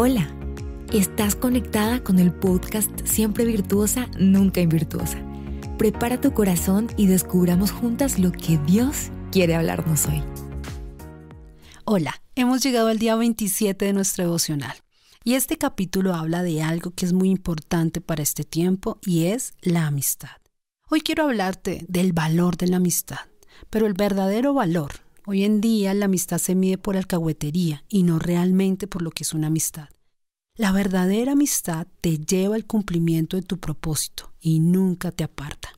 Hola, estás conectada con el podcast Siempre Virtuosa, Nunca Invirtuosa. Prepara tu corazón y descubramos juntas lo que Dios quiere hablarnos hoy. Hola, hemos llegado al día 27 de nuestro devocional y este capítulo habla de algo que es muy importante para este tiempo y es la amistad. Hoy quiero hablarte del valor de la amistad, pero el verdadero valor Hoy en día la amistad se mide por alcahuetería y no realmente por lo que es una amistad. La verdadera amistad te lleva al cumplimiento de tu propósito y nunca te aparta.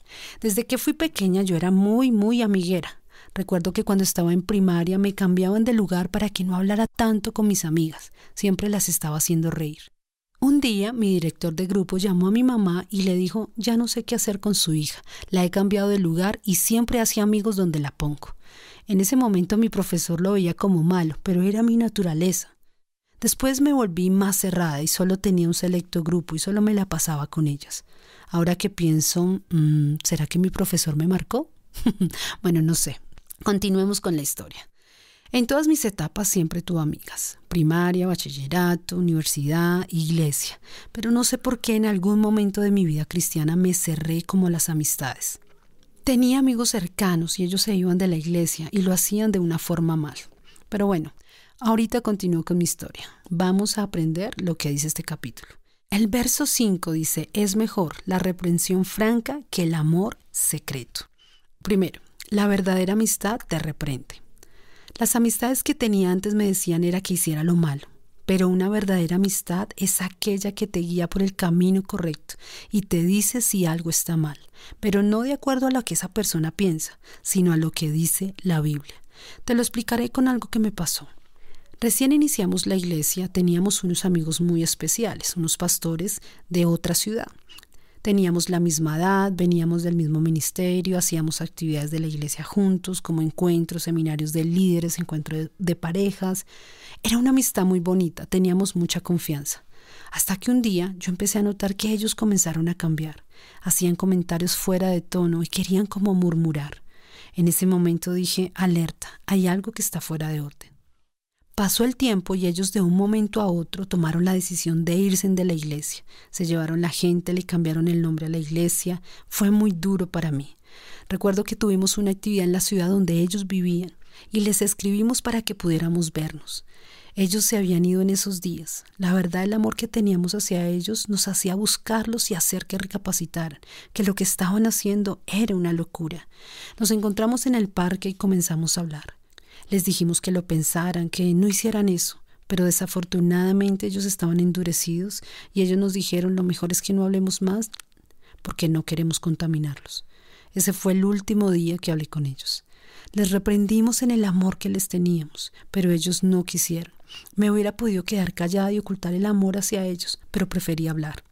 Desde que fui pequeña yo era muy, muy amiguera. Recuerdo que cuando estaba en primaria me cambiaban de lugar para que no hablara tanto con mis amigas. Siempre las estaba haciendo reír. Un día mi director de grupo llamó a mi mamá y le dijo, ya no sé qué hacer con su hija, la he cambiado de lugar y siempre hacía amigos donde la pongo. En ese momento mi profesor lo veía como malo, pero era mi naturaleza. Después me volví más cerrada y solo tenía un selecto grupo y solo me la pasaba con ellas. Ahora que pienso, mm, ¿será que mi profesor me marcó? bueno, no sé. Continuemos con la historia. En todas mis etapas siempre tuve amigas, primaria, bachillerato, universidad, iglesia, pero no sé por qué en algún momento de mi vida cristiana me cerré como las amistades. Tenía amigos cercanos y ellos se iban de la iglesia y lo hacían de una forma mal. Pero bueno, ahorita continúo con mi historia. Vamos a aprender lo que dice este capítulo. El verso 5 dice, es mejor la reprensión franca que el amor secreto. Primero, la verdadera amistad te reprende. Las amistades que tenía antes me decían era que hiciera lo malo, pero una verdadera amistad es aquella que te guía por el camino correcto y te dice si algo está mal, pero no de acuerdo a lo que esa persona piensa, sino a lo que dice la Biblia. Te lo explicaré con algo que me pasó. Recién iniciamos la iglesia, teníamos unos amigos muy especiales, unos pastores de otra ciudad. Teníamos la misma edad, veníamos del mismo ministerio, hacíamos actividades de la iglesia juntos, como encuentros, seminarios de líderes, encuentros de, parejas. Era una amistad muy bonita, teníamos mucha confianza. Hasta que un día yo empecé a notar que ellos comenzaron a cambiar. Hacían comentarios fuera de tono y querían como murmurar. En ese momento dije, alerta, hay algo que está fuera de orden. Pasó el tiempo y ellos de un momento a otro tomaron la decisión de irse de la iglesia. Se llevaron la gente, le cambiaron el nombre a la iglesia. Fue muy duro para mí. Recuerdo que tuvimos una actividad en la ciudad donde ellos vivían y les escribimos para que pudiéramos vernos. Ellos se habían ido en esos días. La verdad, el amor que teníamos hacia ellos nos hacía buscarlos y hacer que recapacitaran, que lo que estaban haciendo era una locura. Nos encontramos en el parque y comenzamos a hablar. Les dijimos que lo pensaran, que no hicieran eso, pero desafortunadamente ellos estaban endurecidos y ellos nos dijeron lo mejor es que no hablemos más porque no queremos contaminarlos. Ese fue el último día que hablé con ellos. Les reprendimos en el amor que les teníamos, pero ellos no quisieron. Me hubiera podido quedar callada y ocultar el amor hacia ellos, pero preferí hablar.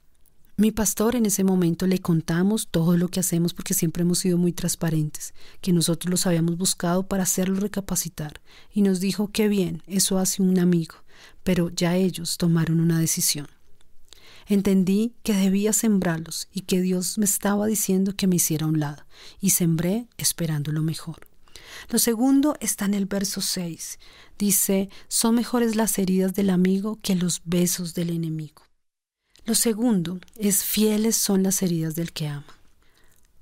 Mi pastor en ese momento le contamos todo lo que hacemos porque siempre hemos sido muy transparentes, que nosotros los habíamos buscado para hacerlo recapacitar y nos dijo que bien, eso hace un amigo, pero ya ellos tomaron una decisión. Entendí que debía sembrarlos y que Dios me estaba diciendo que me hiciera a un lado, y sembré esperando lo mejor. Lo segundo está en el verso 6. Dice, son mejores las heridas del amigo que los besos del enemigo. Lo segundo es fieles son las heridas del que ama.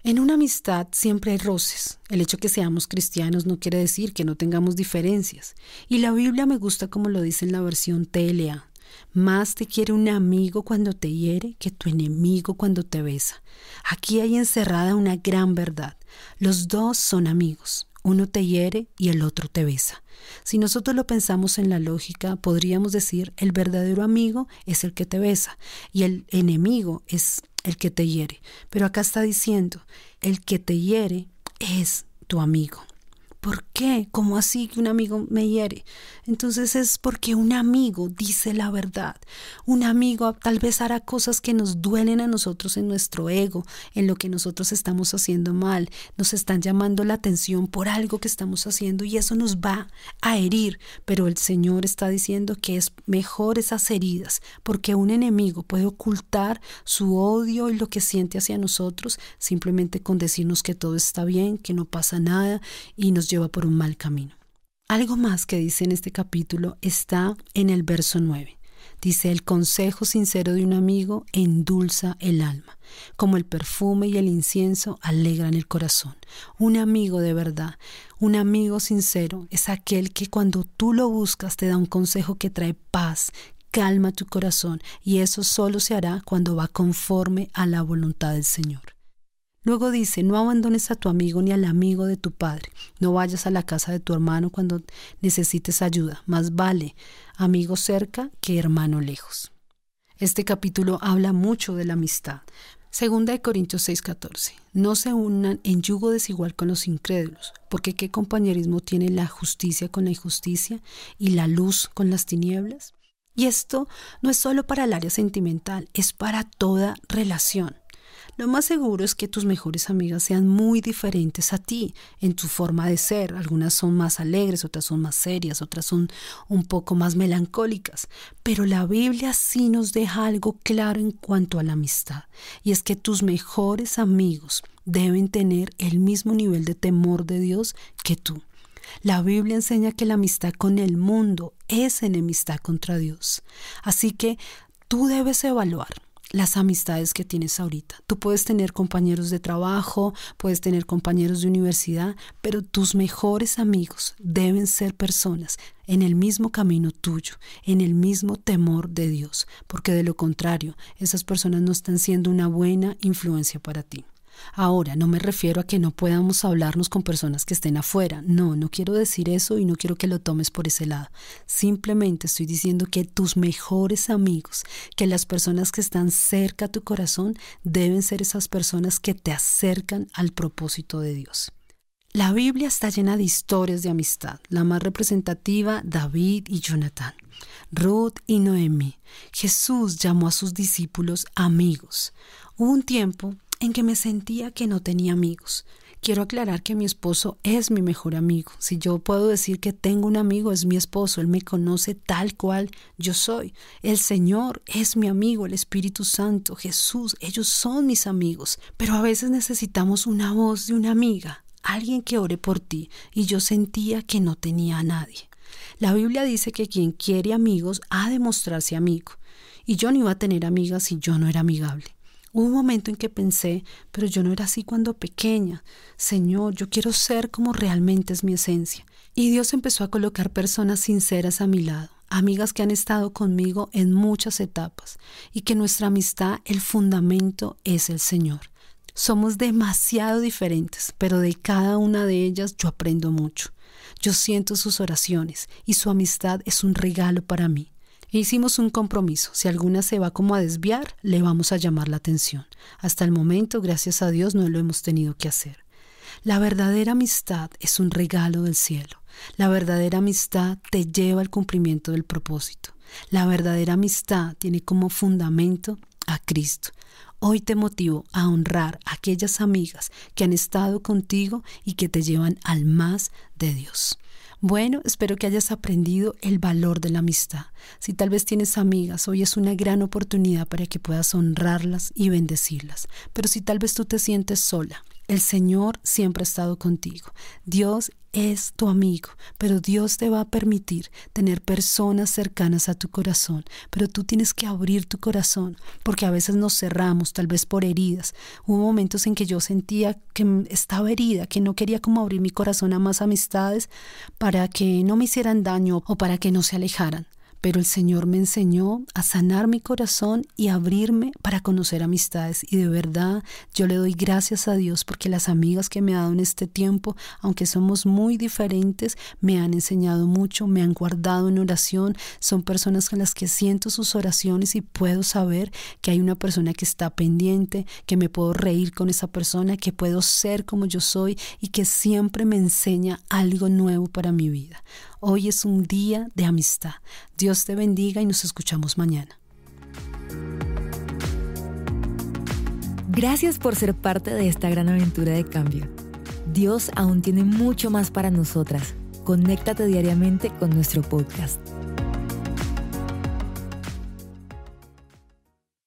En una amistad siempre hay roces. El hecho que seamos cristianos no quiere decir que no tengamos diferencias. Y la Biblia me gusta como lo dice en la versión TLA. Más te quiere un amigo cuando te hiere que tu enemigo cuando te besa. Aquí hay encerrada una gran verdad. Los dos son amigos. Uno te hiere y el otro te besa. Si nosotros lo pensamos en la lógica, podríamos decir el verdadero amigo es el que te besa y el enemigo es el que te hiere. Pero acá está diciendo, el que te hiere es tu amigo. ¿Por qué? ¿Cómo así que un amigo me hiere? Entonces es porque un amigo dice la verdad. Un amigo tal vez hará cosas que nos duelen a nosotros en nuestro ego, en lo que nosotros estamos haciendo mal. Nos están llamando la atención por algo que estamos haciendo y eso nos va a herir. Pero el Señor está diciendo que es mejor esas heridas, porque un enemigo puede ocultar su odio y lo que siente hacia nosotros simplemente con decirnos que todo está bien, que no pasa nada y nos lleva por un mal camino. Algo más que dice en este capítulo está en el verso 9. Dice, el consejo sincero de un amigo endulza el alma, como el perfume y el incienso alegran el corazón. Un amigo de verdad, un amigo sincero, es aquel que cuando tú lo buscas te da un consejo que trae paz, calma tu corazón, y eso solo se hará cuando va conforme a la voluntad del Señor. Luego dice, no abandones a tu amigo ni al amigo de tu padre, no vayas a la casa de tu hermano cuando necesites ayuda, más vale amigo cerca que hermano lejos. Este capítulo habla mucho de la amistad. Segunda de Corintios 6:14. No se unan en yugo desigual con los incrédulos, porque qué compañerismo tiene la justicia con la injusticia y la luz con las tinieblas. Y esto no es solo para el área sentimental, es para toda relación. Lo más seguro es que tus mejores amigas sean muy diferentes a ti en tu forma de ser. Algunas son más alegres, otras son más serias, otras son un poco más melancólicas. Pero la Biblia sí nos deja algo claro en cuanto a la amistad. Y es que tus mejores amigos deben tener el mismo nivel de temor de Dios que tú. La Biblia enseña que la amistad con el mundo es enemistad contra Dios. Así que tú debes evaluar las amistades que tienes ahorita. Tú puedes tener compañeros de trabajo, puedes tener compañeros de universidad, pero tus mejores amigos deben ser personas en el mismo camino tuyo, en el mismo temor de Dios, porque de lo contrario, esas personas no están siendo una buena influencia para ti. Ahora, no me refiero a que no podamos hablarnos con personas que estén afuera. No, no quiero decir eso y no quiero que lo tomes por ese lado. Simplemente estoy diciendo que tus mejores amigos, que las personas que están cerca a tu corazón, deben ser esas personas que te acercan al propósito de Dios. La Biblia está llena de historias de amistad. La más representativa, David y Jonathan. Ruth y Noemi. Jesús llamó a sus discípulos amigos. Hubo un tiempo en que me sentía que no tenía amigos. Quiero aclarar que mi esposo es mi mejor amigo. Si yo puedo decir que tengo un amigo, es mi esposo. Él me conoce tal cual yo soy. El Señor es mi amigo, el Espíritu Santo, Jesús, ellos son mis amigos. Pero a veces necesitamos una voz de una amiga, alguien que ore por ti. Y yo sentía que no tenía a nadie. La Biblia dice que quien quiere amigos ha de mostrarse amigo. Y yo no iba a tener amigas si yo no era amigable. Hubo un momento en que pensé, pero yo no era así cuando pequeña. Señor, yo quiero ser como realmente es mi esencia. Y Dios empezó a colocar personas sinceras a mi lado, amigas que han estado conmigo en muchas etapas, y que nuestra amistad, el fundamento es el Señor. Somos demasiado diferentes, pero de cada una de ellas yo aprendo mucho. Yo siento sus oraciones y su amistad es un regalo para mí. Hicimos un compromiso. Si alguna se va como a desviar, le vamos a llamar la atención. Hasta el momento, gracias a Dios, no lo hemos tenido que hacer. La verdadera amistad es un regalo del cielo. La verdadera amistad te lleva al cumplimiento del propósito. La verdadera amistad tiene como fundamento a Cristo. Hoy te motivo a honrar a aquellas amigas que han estado contigo y que te llevan al más de Dios. Bueno, espero que hayas aprendido el valor de la amistad. Si tal vez tienes amigas, hoy es una gran oportunidad para que puedas honrarlas y bendecirlas. Pero si tal vez tú te sientes sola, el Señor siempre ha estado contigo. Dios es tu amigo, pero Dios te va a permitir tener personas cercanas a tu corazón, pero tú tienes que abrir tu corazón, porque a veces nos cerramos, tal vez por heridas. Hubo momentos en que yo sentía que estaba herida, que no quería como abrir mi corazón a más amistades para que no me hicieran daño o para que no se alejaran pero el Señor me enseñó a sanar mi corazón y abrirme para conocer amistades. Y de verdad yo le doy gracias a Dios porque las amigas que me ha dado en este tiempo, aunque somos muy diferentes, me han enseñado mucho, me han guardado en oración, son personas con las que siento sus oraciones y puedo saber que hay una persona que está pendiente, que me puedo reír con esa persona, que puedo ser como yo soy y que siempre me enseña algo nuevo para mi vida. Hoy es un día de amistad. Dios te bendiga y nos escuchamos mañana. Gracias por ser parte de esta gran aventura de cambio. Dios aún tiene mucho más para nosotras. Conéctate diariamente con nuestro podcast.